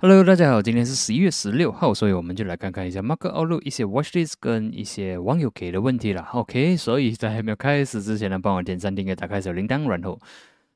Hello，大家好，今天是十一月十六号，所以我们就来看看一下 Market Outlook 一些 Watchlist 跟一些网友给的问题了。OK，所以在还没有开始之前呢，帮我点赞、订阅、打开小铃铛，然后。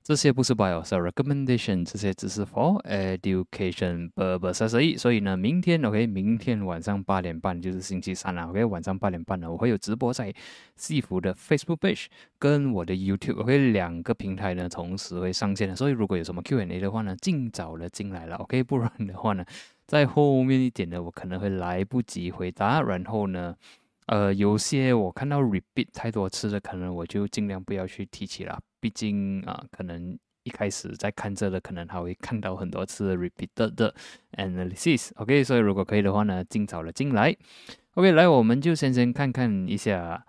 这些不是 bio，是 recommendation，这些只是 for education purposes。所以呢，明天 OK，明天晚上八点半就是星期三了。OK，晚上八点半呢，我会有直播在西服的 Facebook page 跟我的 YouTube OK 两个平台呢同时会上线的。所以如果有什么 Q&A 的话呢，尽早的进来了。OK，不然的话呢，在后面一点呢，我可能会来不及回答。然后呢？呃，有些我看到 repeat 太多次的，可能我就尽量不要去提起了。毕竟啊，可能一开始在看这的，可能还会看到很多次 repeat 的 analysis。OK，所以如果可以的话呢，尽早的进来。OK，来，我们就先先看看一下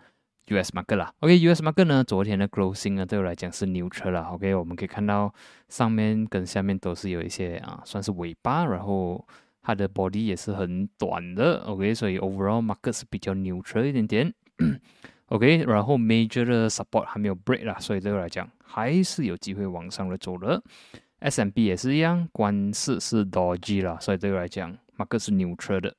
US market 啦。OK，US market 呢，昨天的 closing 呢，对我来讲是牛车了。OK，我们可以看到上面跟下面都是有一些啊，算是尾巴，然后。它的 body 也是很短的，OK，所以 overall market 是比较 neutral 一点点，OK，然后 major 的 support 还没有 break 啦，所以对我来讲还是有机会往上的走的。S&P 也是一样，关市是 dodgy 啦，所以对我来讲 market 是 neutral 的。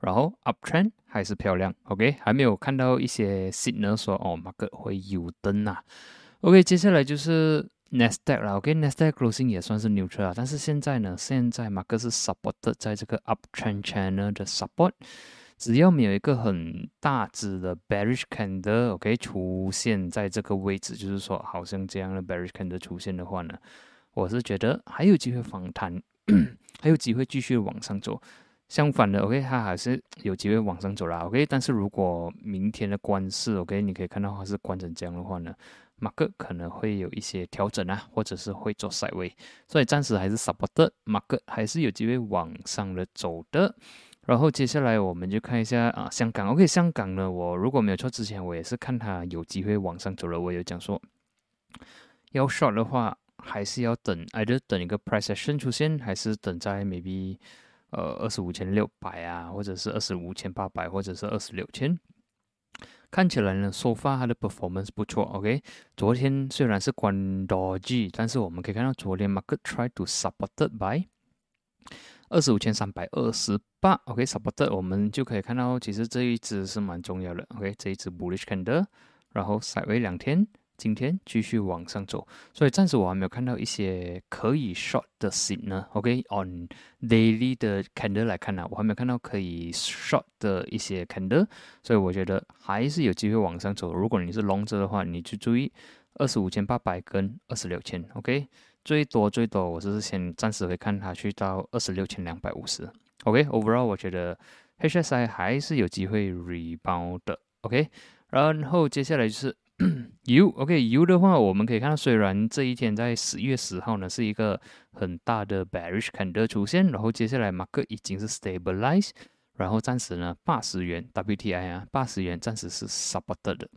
然后 uptrend 还是漂亮，OK，还没有看到一些 signal 说哦 market 会有灯啊，OK，接下来就是。Nasdaq 啦，OK，Nasdaq closing 也算是 neutral 啊，但是现在呢，现在马克是 supported 在这个 uptrend channel 的 support，只要没有一个很大只的 bearish candle，OK 出现在这个位置，就是说好像这样的 bearish candle 出现的话呢，我是觉得还有机会反弹，还有机会继续往上走。相反的，OK，它还是有机会往上走啦，OK，但是如果明天的关市，OK，你可以看到它是关成这样的话呢。马克可能会有一些调整啊，或者是会做塞位，所以暂时还是 support 马克还是有机会往上的走的。然后接下来我们就看一下啊，香港 OK，香港呢，我如果没有错，之前我也是看它有机会往上走了。我有讲说，要 short 的话，还是要等，either 等一个 price action 出现，还是等在 maybe 呃二十五千六百啊，或者是二十五千八百，或者是二十六千。看起来呢，so far 它的 performance 不错，OK。昨天虽然是关多 G，但是我们可以看到昨天 market try to supported by 二十五千三百二十八，OK，supported，我们就可以看到其实这一只是蛮重要的，OK，这一只 bullish candle，然后 s i d e w a y 两天。今天继续往上走，所以暂时我还没有看到一些可以 short 的 s i g 呢。OK，on daily 的 candle 来看呢，我还没有看到可以 short 的一些 candle，所以我觉得还是有机会往上走。如果你是 long 者的话，你就注意二十五千八百跟二十六千。OK，最多最多我就是先暂时会看它去到二十六千两百五十。OK，overall 我觉得 HSI 还是有机会 rebound 的。OK，然后接下来就是。U OK U 的话，我们可以看到，虽然这一天在十月十号呢是一个很大的 bearish candle 出现，然后接下来马克已经是 stabilize，然后暂时呢八十元 WTI 啊八十元暂时是 supported 的，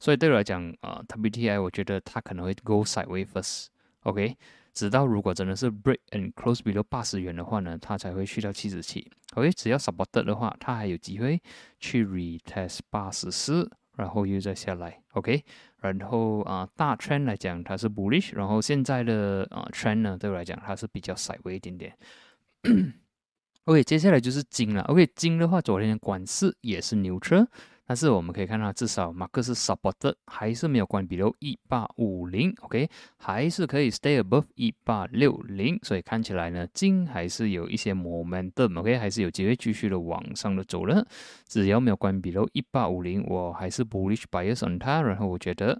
所以对我来讲啊 WTI 我觉得它可能会 go sideways，OK，直到如果真的是 break and close below 八十元的话呢，它才会去到七十七。OK，只要 supported 的话，它还有机会去 retest 八十四。然后又再下来，OK，然后啊，大圈来讲它是 bullish，然后现在的啊 trend 呢，对我来讲它是比较稍微一点点。OK，接下来就是金了，OK，金的话昨天的管市也是牛车。但是我们可以看到，至少马克思 support 还是没有关闭到一八五零，OK，还是可以 stay above 一八六零，所以看起来呢，金还是有一些 momentum，OK，还是有机会继续的往上的走了。只要没有关闭到一八五零，我还是 bullish bias on 它。然后我觉得，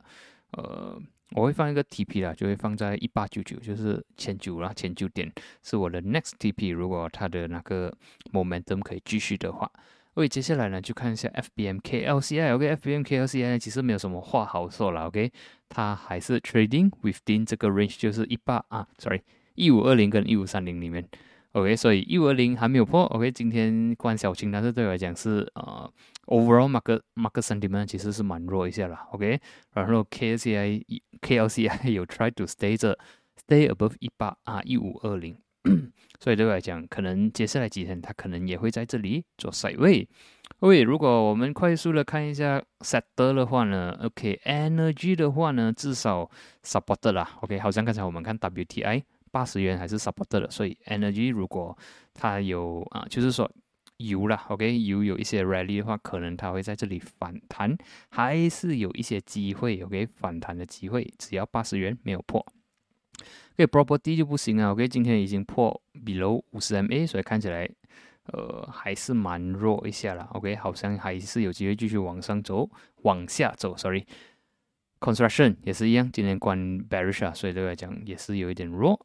呃，我会放一个 TP 啦，就会放在一八九九，就是千九啦，千九点是我的 next TP。如果它的那个 momentum 可以继续的话。OK，接下来呢，就看一下 FBMKLCI。OK，FBMKLCI 其实没有什么话好说了。OK，它还是 trading within 这个 range，就是一八啊，sorry，一五二零跟一五三零里面。OK，所以一五二零还没有破。OK，今天关小青，但是对我来讲是呃，overall market market sentiment 其实是蛮弱一下了。OK，然后 KLCI KLCI 有 try to stay 着 stay above 一八啊一五二零。所以对我来讲，可能接下来几天它可能也会在这里做水位。OK，如果我们快速的看一下 Sector 的话呢，OK，Energy 的话呢，至少 Support 啦。OK，好像刚才我们看 WTI 八十元还是 support 的，所以 energy 如果它有啊，就是说油啦，OK，油有一些 rally 的话，可能它会在这里反弹，还是有一些机会，OK，反弹的机会，只要八十元没有破，OK property 就不行啊，OK，今天已经破 below 五十 MA，所以看起来呃还是蛮弱一下了，OK，好像还是有机会继续往上走，往下走，sorry。Construction 也是一样，今天关 bearish 啊，所以对我来讲也是有一点弱。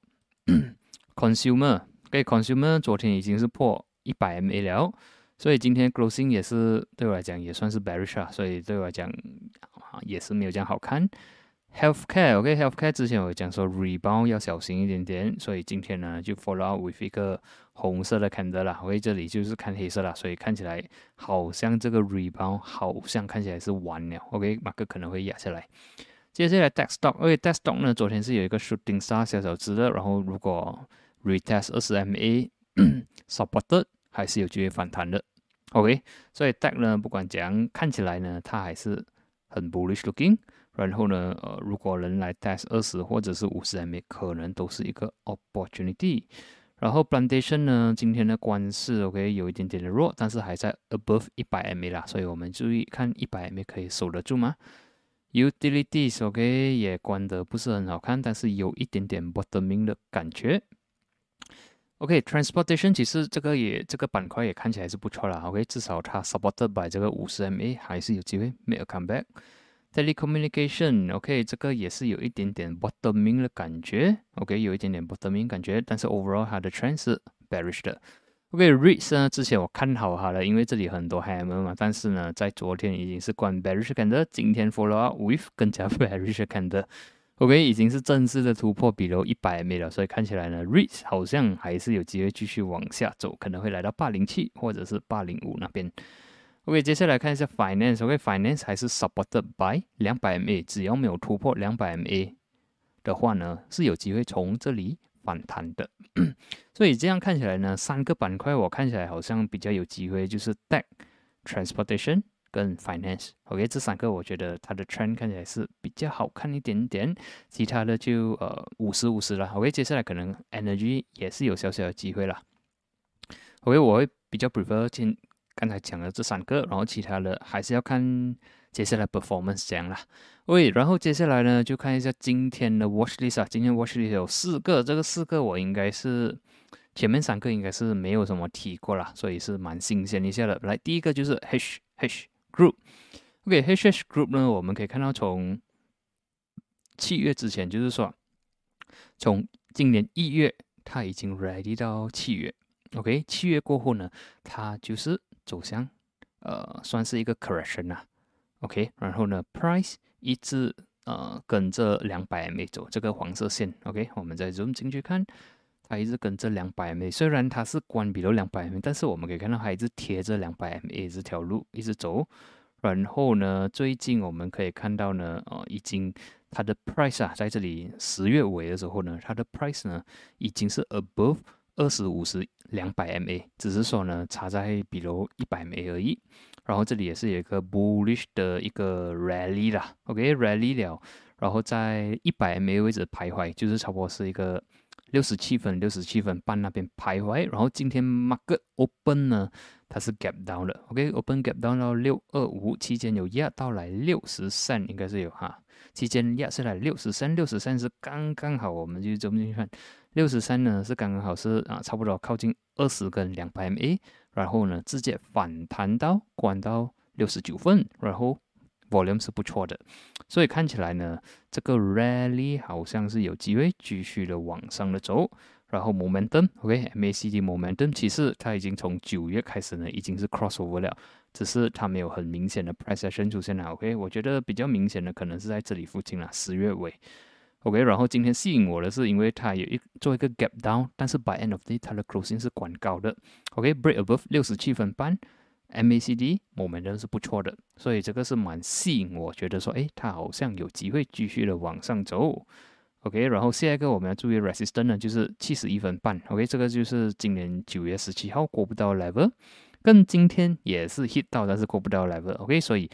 Consumer，对 Consumer 昨天已经是破一百 MA 了，所以今天 closing 也是对我来讲也算是 bearish 啊，所以对我来讲也是没有这样好看。Healthcare，OK，Healthcare 之前我讲说 rebound 要小心一点点，所以今天呢就 follow up with 一个。红色的 candle 啦，OK，这里就是看黑色啦，所以看起来好像这个 rebound 好像看起来是完了，OK，马克可能会压下来。接下来 d e s k t o c k o k d e s k t o c k 呢，昨天是有一个 shooting star 小小只的，然后如果 retest 二十 MA supported 还是有机会反弹的，OK，所以 d e c 呢不管怎样看起来呢，它还是很 bullish looking，然后呢，呃，如果能来 test 二十或者是五十 MA，可能都是一个 opportunity。然后 plantation 呢，今天的关是 OK 有一点点的弱，但是还在 above 一百 MA 啦，所以我们注意看一百 MA 可以守得住吗？Utilities OK 也关的不是很好看，但是有一点点 bottoming 的感觉。OK，transportation 其实这个也这个板块也看起来是不错啦，OK 至少它 supported by 这个五十 MA 还是有机会 make a comeback。Telecommunication，OK，这个也是有一点点 bottoming 的感觉，OK，有一点点 bottoming 感觉，但是 overall 它的 trend 是 bearish 的。OK，REITs 呢，之前我看好它了，因为这里很多 hammer 嘛，但是呢，在昨天已经是关 bearish 看的，今天 follow up with 更加 bearish 看的，OK，已经是正式的突破比如一百 m 了，所以看起来呢，REITs 好像还是有机会继续往下走，可能会来到八零七或者是八零五那边。OK，接下来看一下 Finance。OK，Finance 还是 supported by 两百 MA，只要没有突破两百 MA 的话呢，是有机会从这里反弹的。所以这样看起来呢，三个板块我看起来好像比较有机会，就是 Tech、Transportation 跟 Finance。OK，这三个我觉得它的 trend 看起来是比较好看一点点，其他的就呃五十五十了。OK，接下来可能 Energy 也是有小小的机会了。OK，我会比较 prefer 进。刚才讲了这三个，然后其他的还是要看接下来 performance 样啦。喂，然后接下来呢，就看一下今天的 watch list 啊。今天 watch list 有四个，这个四个我应该是前面三个应该是没有什么提过啦，所以是蛮新鲜一下的。来，第一个就是 H H Group。OK，H H Group 呢，我们可以看到从七月之前，就是说从今年一月，它已经 ready 到七月。OK，七月过后呢，它就是走向，呃，算是一个 correction 啊，OK，然后呢，price 一直呃跟着两百 MA 走，这个黄色线，OK，我们再 zoom 进去看，它一直跟着两百 MA，虽然它是关闭了两百 MA，但是我们可以看到它一直贴着两百 MA 这条路一直走，然后呢，最近我们可以看到呢，呃，已经它的 price 啊，在这里十月尾的时候呢，它的 price 呢已经是 above 二十五十。两百 MA，只是说呢，差在比如一百 MA 而已。然后这里也是有一个 bullish 的一个 rally 啦，OK，rally 了，然后在一百 MA 位置徘徊，就是差不多是一个六十七分、六十七分半那边徘徊。然后今天 market open 呢，它是 gap down 了，OK，open gap down 到六二五期间有压到来六十三，应该是有哈，期间压下来六十三，六十三是刚刚好，我们就这么去看。六十三呢是刚刚好是啊，差不多靠近二十跟两百 MA，然后呢直接反弹到管到六十九分，然后 volume 是不错的，所以看起来呢这个 rally 好像是有机会继续的往上的走，然后 momentum，OK，MACD momentum 其实它已经从九月开始呢已经是 crossover 了，只是它没有很明显的 price action 出现了，OK，我觉得比较明显的可能是在这里附近了，十月尾。OK，然后今天吸引我的是，因为它有一做一个 gap down，但是 by end of day 它的 closing 是管高的。OK，break above 六十七分半，MACD momentum 是不错的，所以这个是蛮吸引我，觉得说，哎，它好像有机会继续的往上走。OK，然后下一个我们要注意 resistance 呢，就是七十一分半。OK，这个就是今年九月十七号过不到 level，跟今天也是 hit 到，但是过不到 level。OK，所以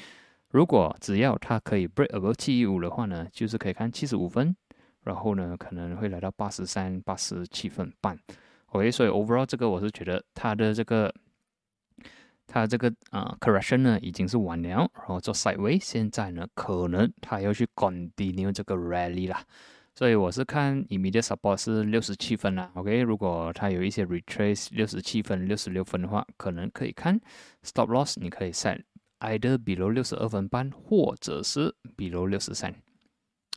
如果只要它可以 break above 七一五的话呢，就是可以看七十五分。然后呢可能会来到八十三、八十七分半。OK，所以 overall 这个我是觉得它的这个它这个啊 correction 呢已经是完了，然后做 sideway，现在呢可能它要去 continue 这个 rally 啦。所以我是看 immediate support 是六十七分啦，OK，如果它有一些 retrace 六十七分、六十六分的话，可能可以看 stop loss，你可以 set either below 六十二分半，或者是 below 六十三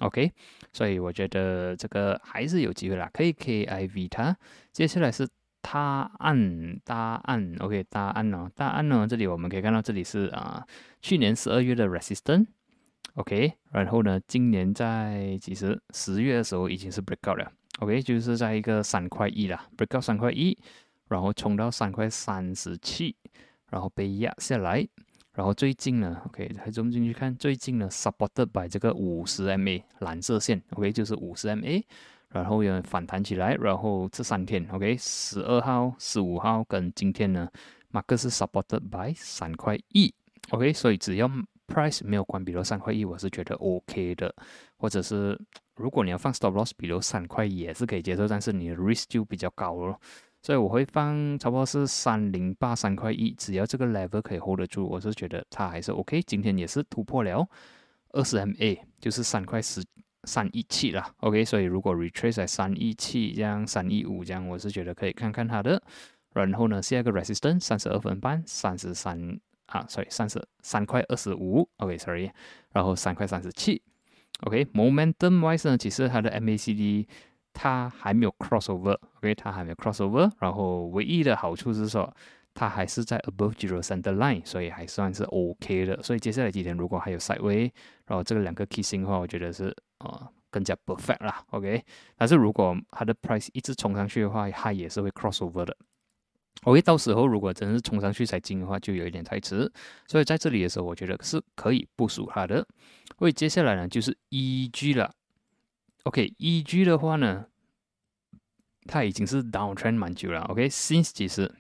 ，OK，所以我觉得这个还是有机会啦，可以 KIV 它。接下来是答案，答案，OK，答案呢？答案呢？这里我们可以看到，这里是啊，去年十二月的 resistance。OK，然后呢，今年在其实十月的时候已经是 break out 了。OK，就是在一个三块一啦，break out 三块一，然后冲到三块三十七，然后被压下来，然后最近呢，OK，还走进去看，最近呢 supported by 这个五十 MA 蓝色线，OK，就是五十 MA，然后有反弹起来，然后这三天，OK，十二号、十五号跟今天呢，马克是 supported by 三块一，OK，所以只要 Price 没有关，比如三块一，我是觉得 OK 的，或者是如果你要放 Stop Loss，比如三块也是可以接受，但是你的 Risk 就比较高了，所以我会放差不多是三零八三块一，只要这个 Level 可以 hold 得住，我是觉得它还是 OK。今天也是突破了二十 MA，就是三块十三一七了，OK。所以如果 Retrace 在三一七这样，三一五这样，我是觉得可以看看它的。然后呢，下一个 Resistance 三十二分半，三十三。啊，sorry，三十三块二十五，OK，sorry，然后三块三十七，OK，momentum wise 呢，其实它的 MACD 它还没有 crossover，OK，它还没有 crossover，然后唯一的好处是说它还是在 above zero center line，所以还算是 OK 的。所以接下来几天如果还有 sideway，然后这个两个 kissing 的话，我觉得是啊更加 perfect 啦，OK。但是如果它的 price 一直冲上去的话，它也是会 crossover 的。OK，到时候如果真是冲上去才进的话，就有一点太迟。所以在这里的时候，我觉得是可以部署它的。所以接下来呢，就是 EG 了。OK，EG 的话呢，它已经是 downtrend 蛮久了。OK，since 其实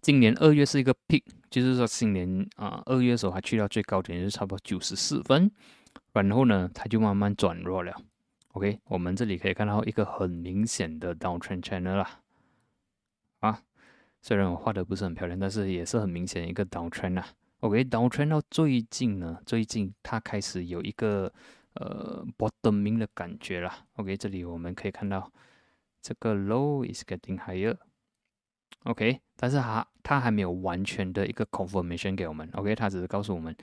今年二月是一个 peak，就是说新年啊二月的时候，它去到最高点是差不多九十四分，然后呢，它就慢慢转弱了。OK，我们这里可以看到一个很明显的 downtrend channel 啦。啊，虽然我画的不是很漂亮，但是也是很明显一个 downtrend 啊。OK，downtrend 到最近呢，最近它开始有一个呃 bottoming 的感觉了。OK，这里我们可以看到这个 low is getting higher。OK，但是它它还没有完全的一个 confirmation 给我们。OK，它只是告诉我们，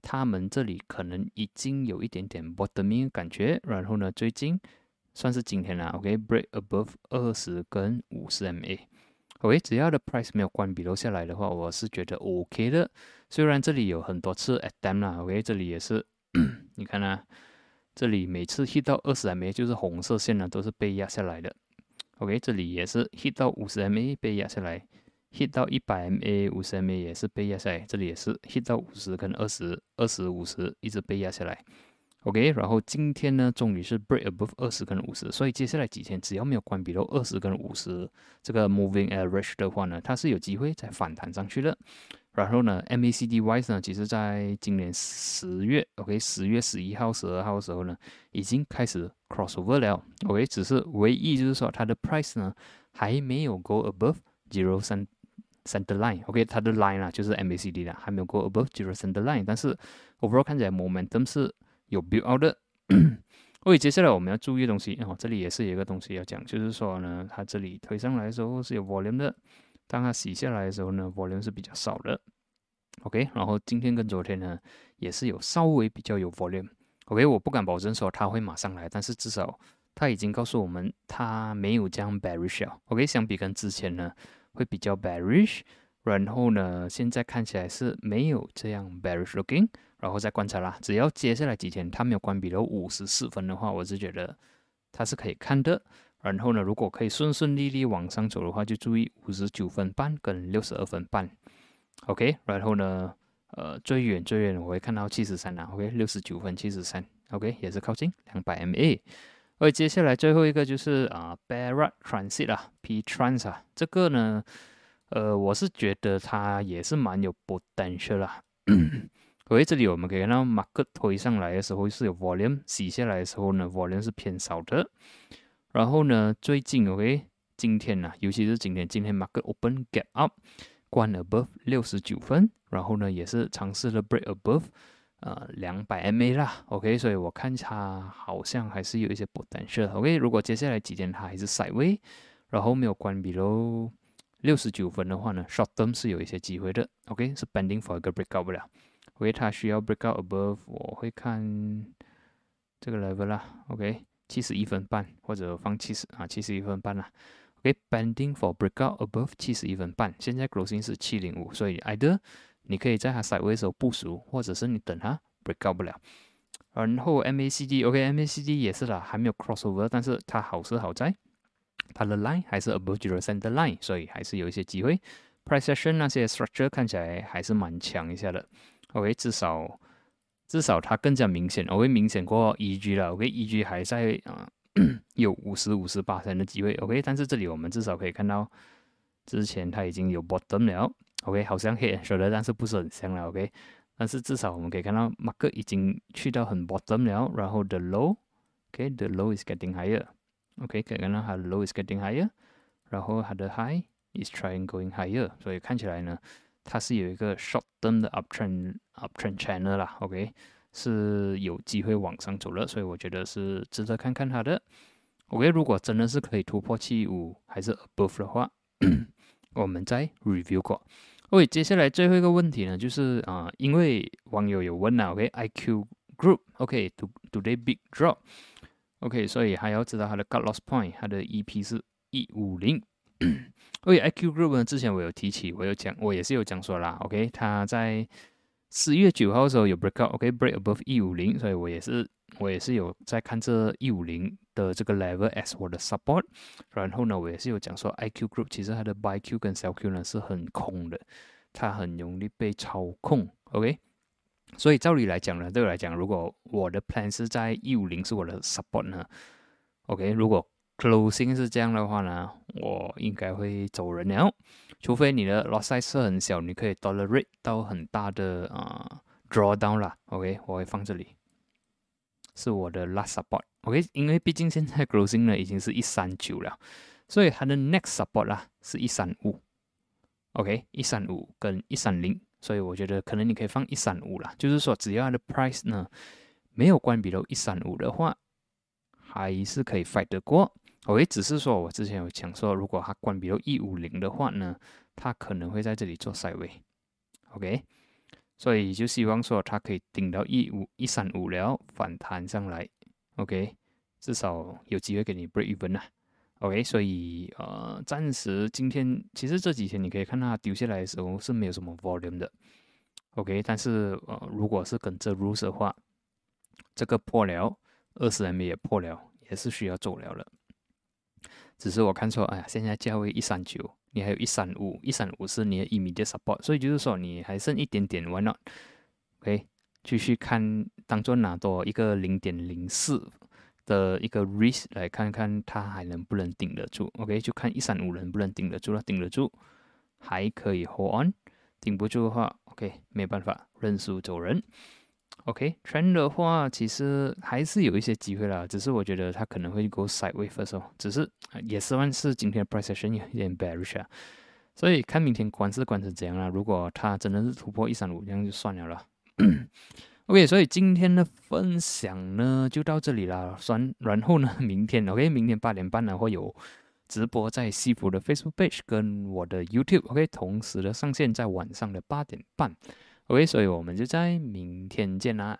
他们这里可能已经有一点点 bottoming 感觉。然后呢，最近算是今天了。OK，break above 二十跟五十 MA。OK，只要的 price 没有关闭留下来的话，我是觉得 OK 的。虽然这里有很多次 attempt 啦，OK，这里也是，你看啊，这里每次 hit 到二十 MA 就是红色线呢，都是被压下来的。OK，这里也是 hit 到五十 MA 被压下来，hit 到一百 MA 五十 MA 也是被压下来，这里也是 hit 到五十跟二十二十五十一直被压下来。OK，然后今天呢，终于是 break above 二十跟五十，所以接下来几天只要没有关闭到二十跟五十这个 moving average 的话呢，它是有机会再反弹上去的。然后呢，MACD wise 呢，其实在今年十月，OK，十月十一号、十二号的时候呢，已经开始 crossover 了。OK，只是唯一就是说它的 price 呢还没有 go above zero center line。OK，它的 line 啊就是 MACD 的，还没有 go above zero center line。但是 overall 看起来 momentum 是有 build out 的，所以接下来我们要注意的东西哦，这里也是有一个东西要讲，就是说呢，它这里推上来的时候是有 volume 的，当它洗下来的时候呢，volume 是比较少的。OK，然后今天跟昨天呢，也是有稍微比较有 volume。OK，我不敢保证说它会马上来，但是至少它已经告诉我们它没有这样 bearish。OK，相比跟之前呢，会比较 bearish，然后呢，现在看起来是没有这样 bearish looking。然后再观察啦，只要接下来几天它没有关闭到五十四分的话，我是觉得它是可以看的。然后呢，如果可以顺顺利利往上走的话，就注意五十九分半跟六十二分半。OK，然后呢，呃，最远最远我会看到七十三啊。OK，六十九分七十三。OK，也是靠近两百 MA。而接下来最后一个就是啊，Bear Transit 啊，P Trans 啊，这个呢，呃，我是觉得它也是蛮有 potential 啦。OK，这里我们可以看到 market 推上来的时候是有 volume，洗下来的时候呢 volume 是偏少的。然后呢，最近 OK，今天呢，尤其是今天，今天 market open gap up，关 above 六十九分，然后呢也是尝试了 break above。呃，两百 MA 啦，OK，所以我看它好像还是有一些 potential。OK，如果接下来几天它还是 side way，然后没有关闭喽，六十九分的话呢，short term 是有一些机会的。OK，是 pending for 一个 breakout 不了，OK，它需要 breakout above，我会看这个 level 啦，OK，七十一分半或者放七十啊，七十一分半啦。OK，pending for breakout above 七十一分半，现在 closing 是七零五，所以 either 你可以在它 side way 的时候部署，或者是你等它 break out 不了。然后 MACD，OK，MACD 也是啦，还没有 crossover，但是它好是好在它的 line 还是 above zero center line，所以还是有一些机会。Price action 那些 structure 看起来还是蛮强一下的。OK，至少至少它更加明显，OK，明显过 EG 了。OK，EG 还在啊，有五十五十八的机会。OK，但是这里我们至少可以看到，之前它已经有 bottom 了。OK，好像黑说的，但是不是很像了。OK，但是至少我们可以看到马克已经去到很 bottom 了，然后 the low，OK，the low is getting higher。OK，可以看到它的 low is getting higher，然后它的 high is trying going higher。所以看起来呢，它是有一个 short term 的 uptrend uptrend channel 啦。OK，是有机会往上走了，所以我觉得是值得看看它的。OK，如果真的是可以突破七五还是 above 的话。我们再 review 过。OK，接下来最后一个问题呢，就是啊，因为网友有问啊，OK，IQ Group，OK，do do they big drop？OK，所以还要知道它的 cut loss point，它的 EP 是一五零。OK，IQ Group 呢，之前我有提起，我有讲，我也是有讲说啦，OK，它在四月九号的时候有 breakout，OK，break above 一五零，所以我也是。我也是有在看这一五零的这个 level as 我的 support，然后呢，我也是有讲说 IQ group 其实它的 buy Q 跟 sell Q 呢是很空的，它很容易被操控，OK？所以照理来讲呢，对我来讲，如果我的 plan 是在一五零是我的 support 呢，OK？如果 closing 是这样的话呢，我应该会走人了，除非你的 loss size 很小，你可以 tolerate 到很大的啊 drawdown 啦，OK？我会放这里。是我的 last support，OK，因为毕竟现在 closing 呢已经是一三九了，所以它的 next support 啦是一三五，OK，一三五跟一三零，所以我觉得可能你可以放一三五啦，就是说只要它的 price 呢没有关闭到一三五的话，还是可以 fight 得过，OK，只是说我之前有讲说，如果它关闭到一五零的话呢，它可能会在这里做 side way，OK。所以就希望说它可以顶到一五一三五了，反弹上来，OK，至少有机会给你 break even 啊，OK，所以呃，暂时今天其实这几天你可以看到它丢下来的时候是没有什么 volume 的，OK，但是呃，如果是跟着 rules 的话，这个破了，二十 M 也破了，也是需要走了了。只是我看错，哎呀，现在价位一三九。你还有一三五，一三五是你的 immediate support，所以就是说你还剩一点点，why not？OK，继续看，当做拿多一个零点零四的一个 risk 来看看它还能不能顶得住。OK，就看一三五能不能顶得住了，顶得住还可以 hold on，顶不住的话，OK，没办法，认输走人。OK，trend 的话其实还是有一些机会啦，只是我觉得它可能会 go sideways first 哦，只是也算是今天的 price action 有点 bearish 啊，所以看明天关是关成怎样啦。如果它真的是突破一三五，这样就算了了。OK，所以今天的分享呢就到这里啦，算然后呢，明天 OK，明天八点半呢会有直播在西服的 Facebook page 跟我的 YouTube OK，同时的上线在晚上的八点半。OK，所以我们就在明天见啦，